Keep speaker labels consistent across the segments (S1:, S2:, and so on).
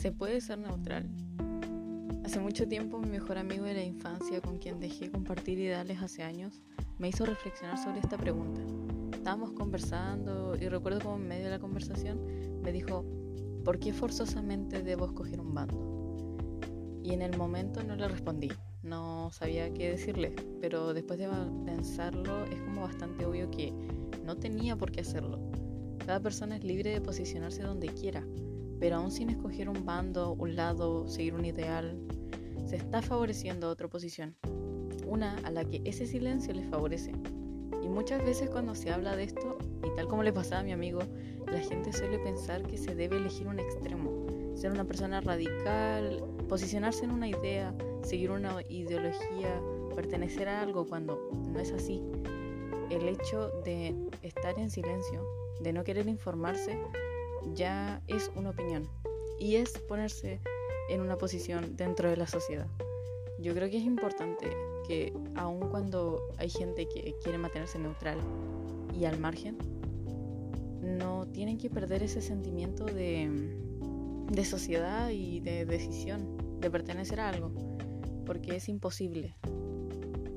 S1: ¿Se puede ser neutral? Hace mucho tiempo mi mejor amigo de la infancia, con quien dejé compartir ideales hace años, me hizo reflexionar sobre esta pregunta. Estábamos conversando y recuerdo como en medio de la conversación me dijo, ¿por qué forzosamente debo escoger un bando? Y en el momento no le respondí, no sabía qué decirle, pero después de pensarlo es como bastante obvio que no tenía por qué hacerlo. Cada persona es libre de posicionarse donde quiera, pero aún sin escoger un bando, un lado, seguir un ideal, se está favoreciendo otra posición, una a la que ese silencio les favorece. Y muchas veces cuando se habla de esto, y tal como le pasaba a mi amigo, la gente suele pensar que se debe elegir un extremo, ser una persona radical, posicionarse en una idea, seguir una ideología, pertenecer a algo cuando no es así. El hecho de estar en silencio, de no querer informarse, ya es una opinión y es ponerse en una posición dentro de la sociedad. Yo creo que es importante que aun cuando hay gente que quiere mantenerse neutral y al margen, no tienen que perder ese sentimiento de, de sociedad y de decisión, de pertenecer a algo, porque es imposible.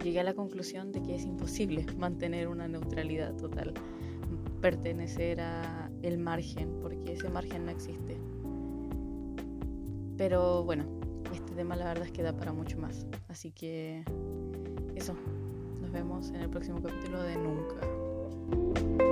S1: Llegué a la conclusión de que es imposible mantener una neutralidad total, pertenecer a el margen, porque ese margen no existe. Pero bueno, este tema la verdad es que da para mucho más. Así que eso, nos vemos en el próximo capítulo de Nunca.